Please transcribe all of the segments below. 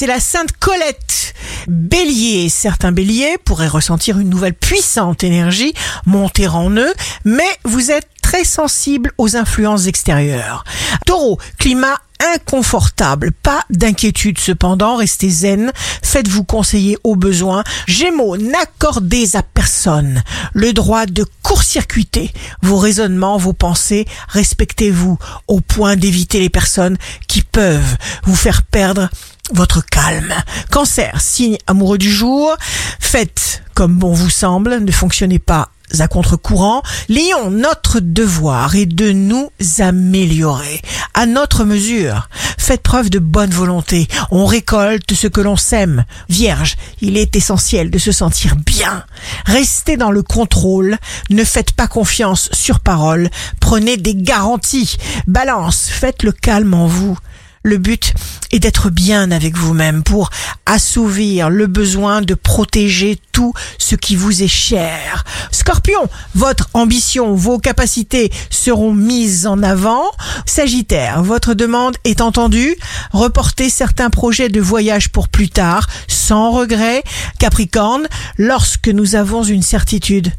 c'est la Sainte Colette. Bélier, certains béliers pourraient ressentir une nouvelle puissante énergie monter en eux, mais vous êtes très sensible aux influences extérieures. Taureau, climat inconfortable. Pas d'inquiétude cependant, restez zen, faites-vous conseiller au besoin. Gémeaux, n'accordez à personne le droit de court-circuiter vos raisonnements, vos pensées, respectez-vous au point d'éviter les personnes qui peuvent vous faire perdre votre calme. Cancer, signe amoureux du jour, faites comme bon vous semble, ne fonctionnez pas à contre-courant. Lion, notre devoir est de nous améliorer à notre mesure. Faites preuve de bonne volonté. On récolte ce que l'on sème. Vierge, il est essentiel de se sentir bien. Restez dans le contrôle. Ne faites pas confiance sur parole. Prenez des garanties. Balance, faites le calme en vous. Le but est d'être bien avec vous-même pour assouvir le besoin de protéger tout ce qui vous est cher. Scorpion, votre ambition, vos capacités seront mises en avant. Sagittaire, votre demande est entendue. Reportez certains projets de voyage pour plus tard, sans regret. Capricorne, lorsque nous avons une certitude,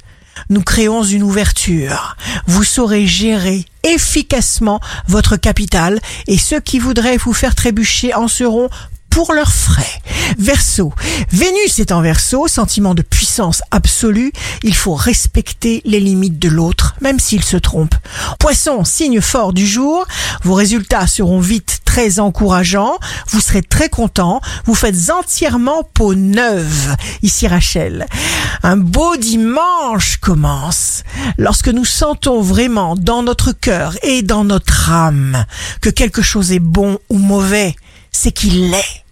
nous créons une ouverture. Vous saurez gérer efficacement votre capital et ceux qui voudraient vous faire trébucher en seront pour leurs frais. Verseau. Vénus est en verso, sentiment de puissance absolue. Il faut respecter les limites de l'autre, même s'il se trompe. Poisson, signe fort du jour. Vos résultats seront vite très encourageants. Vous serez très content. Vous faites entièrement peau neuve. Ici Rachel. Un beau dimanche commence. Lorsque nous sentons vraiment dans notre cœur et dans notre âme que quelque chose est bon ou mauvais, c'est qu'il l'est.